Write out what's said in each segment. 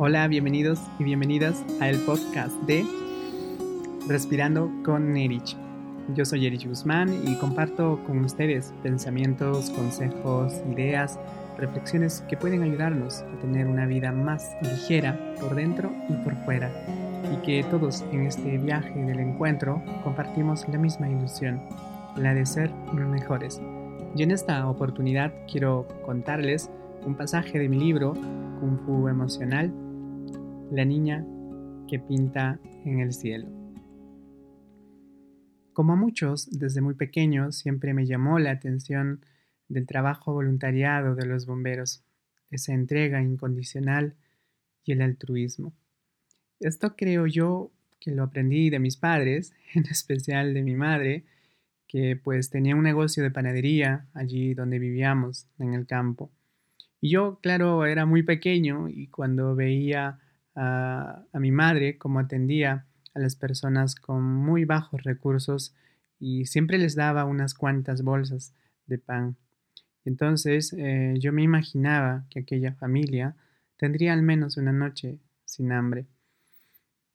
Hola, bienvenidos y bienvenidas al podcast de Respirando con Erich. Yo soy Erich Guzmán y comparto con ustedes pensamientos, consejos, ideas, reflexiones que pueden ayudarnos a tener una vida más ligera por dentro y por fuera y que todos en este viaje del encuentro compartimos la misma ilusión, la de ser mejores. Y en esta oportunidad quiero contarles un pasaje de mi libro Kung Fu Emocional la niña que pinta en el cielo. Como a muchos, desde muy pequeño siempre me llamó la atención del trabajo voluntariado de los bomberos, esa entrega incondicional y el altruismo. Esto creo yo que lo aprendí de mis padres, en especial de mi madre, que pues tenía un negocio de panadería allí donde vivíamos, en el campo. Y yo, claro, era muy pequeño y cuando veía a, mi madre cómo atendía a las personas con muy bajos recursos y siempre les daba unas cuantas bolsas de pan. Entonces eh, yo me imaginaba que aquella familia tendría al menos una noche sin hambre.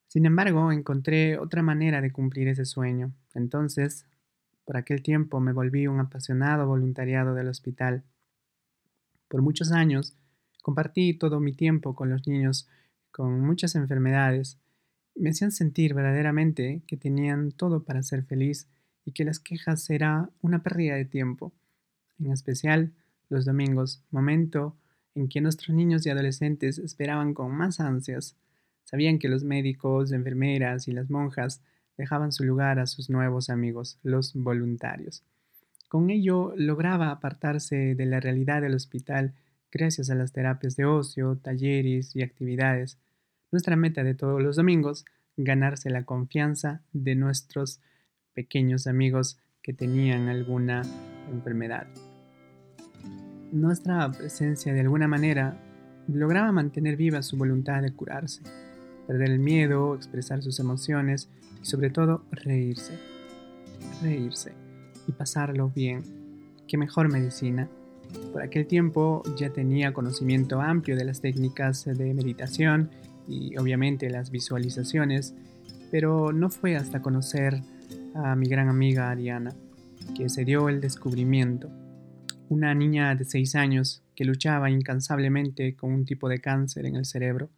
Sin embargo, encontré otra manera de cumplir ese sueño. Entonces, por aquel tiempo me volví un apasionado voluntariado del hospital. Por muchos años compartí todo mi tiempo con los niños con muchas enfermedades, me hacían sentir verdaderamente que tenían todo para ser feliz y que las quejas era una pérdida de tiempo, en especial los domingos, momento en que nuestros niños y adolescentes esperaban con más ansias. Sabían que los médicos, enfermeras y las monjas dejaban su lugar a sus nuevos amigos, los voluntarios. Con ello lograba apartarse de la realidad del hospital gracias a las terapias de ocio, talleres y actividades. Nuestra meta de todos los domingos, ganarse la confianza de nuestros pequeños amigos que tenían alguna enfermedad. Nuestra presencia de alguna manera lograba mantener viva su voluntad de curarse, perder el miedo, expresar sus emociones y sobre todo reírse. Reírse y pasarlo bien. Qué mejor medicina por aquel tiempo ya tenía conocimiento amplio de las técnicas de meditación y obviamente las visualizaciones, pero no fue hasta conocer a mi gran amiga Ariana que se dio el descubrimiento. Una niña de 6 años que luchaba incansablemente con un tipo de cáncer en el cerebro.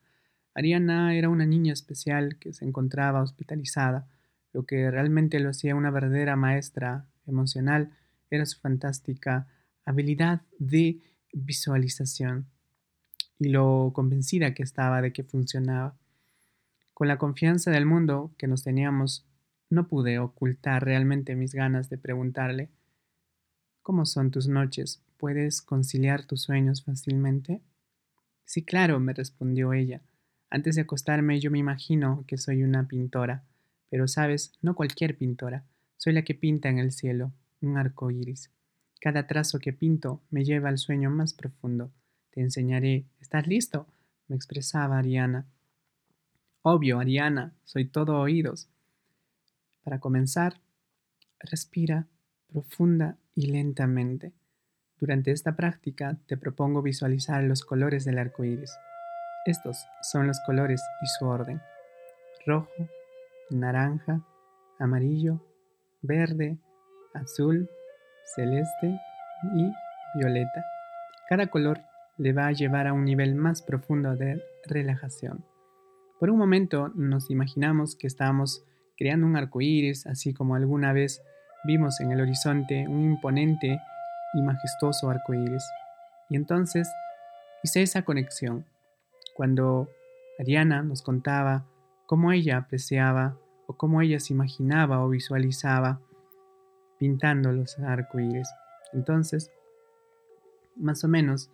Ariana era una niña especial que se encontraba hospitalizada. Lo que realmente lo hacía una verdadera maestra emocional era su fantástica habilidad de visualización y lo convencida que estaba de que funcionaba. Con la confianza del mundo que nos teníamos, no pude ocultar realmente mis ganas de preguntarle ¿Cómo son tus noches? ¿Puedes conciliar tus sueños fácilmente? Sí, claro, me respondió ella. Antes de acostarme yo me imagino que soy una pintora, pero sabes, no cualquier pintora, soy la que pinta en el cielo, un arco iris. Cada trazo que pinto me lleva al sueño más profundo. Te enseñaré. ¿Estás listo? me expresaba Ariana. Obvio, Ariana, soy todo oídos. Para comenzar, respira profunda y lentamente. Durante esta práctica te propongo visualizar los colores del arco iris. Estos son los colores y su orden: rojo, naranja, amarillo, verde, azul, celeste y violeta. Cada color le va a llevar a un nivel más profundo de relajación. Por un momento nos imaginamos que estamos creando un arco iris, así como alguna vez vimos en el horizonte un imponente y majestuoso arco iris. Y entonces hice esa conexión cuando Ariana nos contaba cómo ella apreciaba o cómo ella se imaginaba o visualizaba pintando los arcoíris. Entonces, más o menos,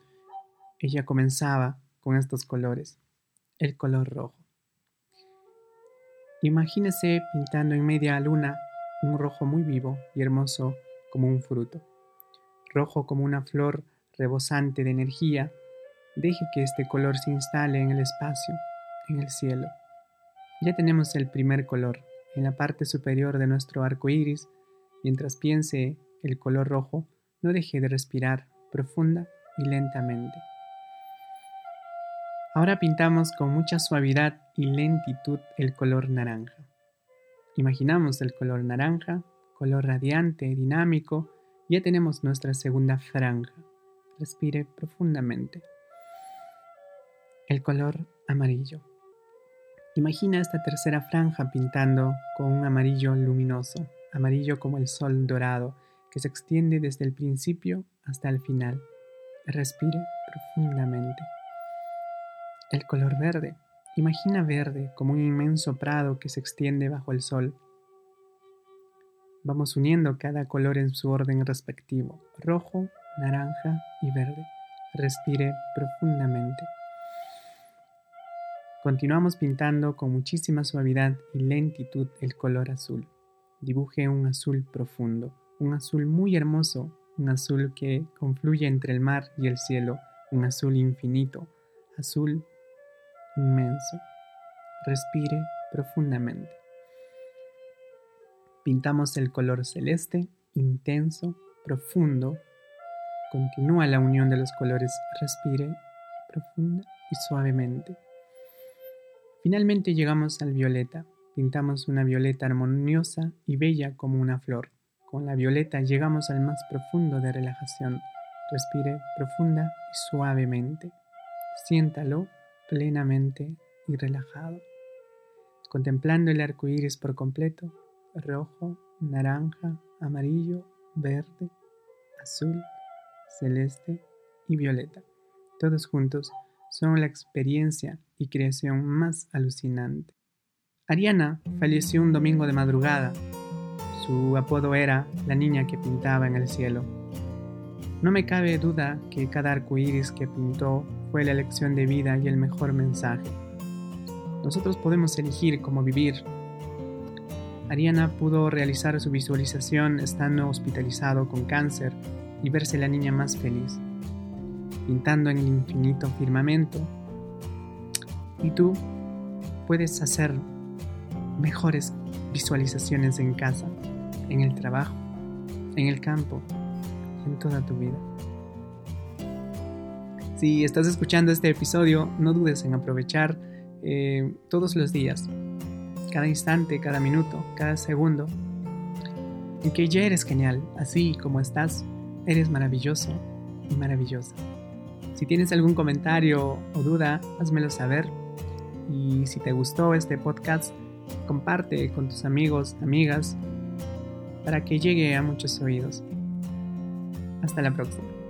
ella comenzaba con estos colores, el color rojo. Imagínese pintando en media luna un rojo muy vivo y hermoso como un fruto, rojo como una flor rebosante de energía. Deje que este color se instale en el espacio, en el cielo. Ya tenemos el primer color en la parte superior de nuestro arco iris Mientras piense el color rojo, no deje de respirar profunda y lentamente. Ahora pintamos con mucha suavidad y lentitud el color naranja. Imaginamos el color naranja, color radiante, dinámico. Ya tenemos nuestra segunda franja. Respire profundamente. El color amarillo. Imagina esta tercera franja pintando con un amarillo luminoso, amarillo como el sol dorado, que se extiende desde el principio hasta el final. Respire profundamente. El color verde. Imagina verde como un inmenso prado que se extiende bajo el sol. Vamos uniendo cada color en su orden respectivo, rojo, naranja y verde. Respire profundamente. Continuamos pintando con muchísima suavidad y lentitud el color azul. Dibuje un azul profundo, un azul muy hermoso, un azul que confluye entre el mar y el cielo, un azul infinito, azul inmenso. Respire profundamente. Pintamos el color celeste, intenso, profundo. Continúa la unión de los colores. Respire profunda y suavemente. Finalmente llegamos al violeta. Pintamos una violeta armoniosa y bella como una flor. Con la violeta llegamos al más profundo de relajación. Respire profunda y suavemente. Siéntalo plenamente y relajado. Contemplando el arco iris por completo, rojo, naranja, amarillo, verde, azul, celeste y violeta. Todos juntos son la experiencia y creación más alucinante. Ariana falleció un domingo de madrugada. Su apodo era la niña que pintaba en el cielo. No me cabe duda que cada arco iris que pintó fue la elección de vida y el mejor mensaje. Nosotros podemos elegir cómo vivir. Ariana pudo realizar su visualización estando hospitalizado con cáncer y verse la niña más feliz pintando en el infinito firmamento. Y tú puedes hacer mejores visualizaciones en casa, en el trabajo, en el campo, en toda tu vida. Si estás escuchando este episodio, no dudes en aprovechar eh, todos los días, cada instante, cada minuto, cada segundo, y que ya eres genial, así como estás, eres maravilloso y maravillosa. Si tienes algún comentario o duda, házmelo saber. Y si te gustó este podcast, comparte con tus amigos, amigas, para que llegue a muchos oídos. Hasta la próxima.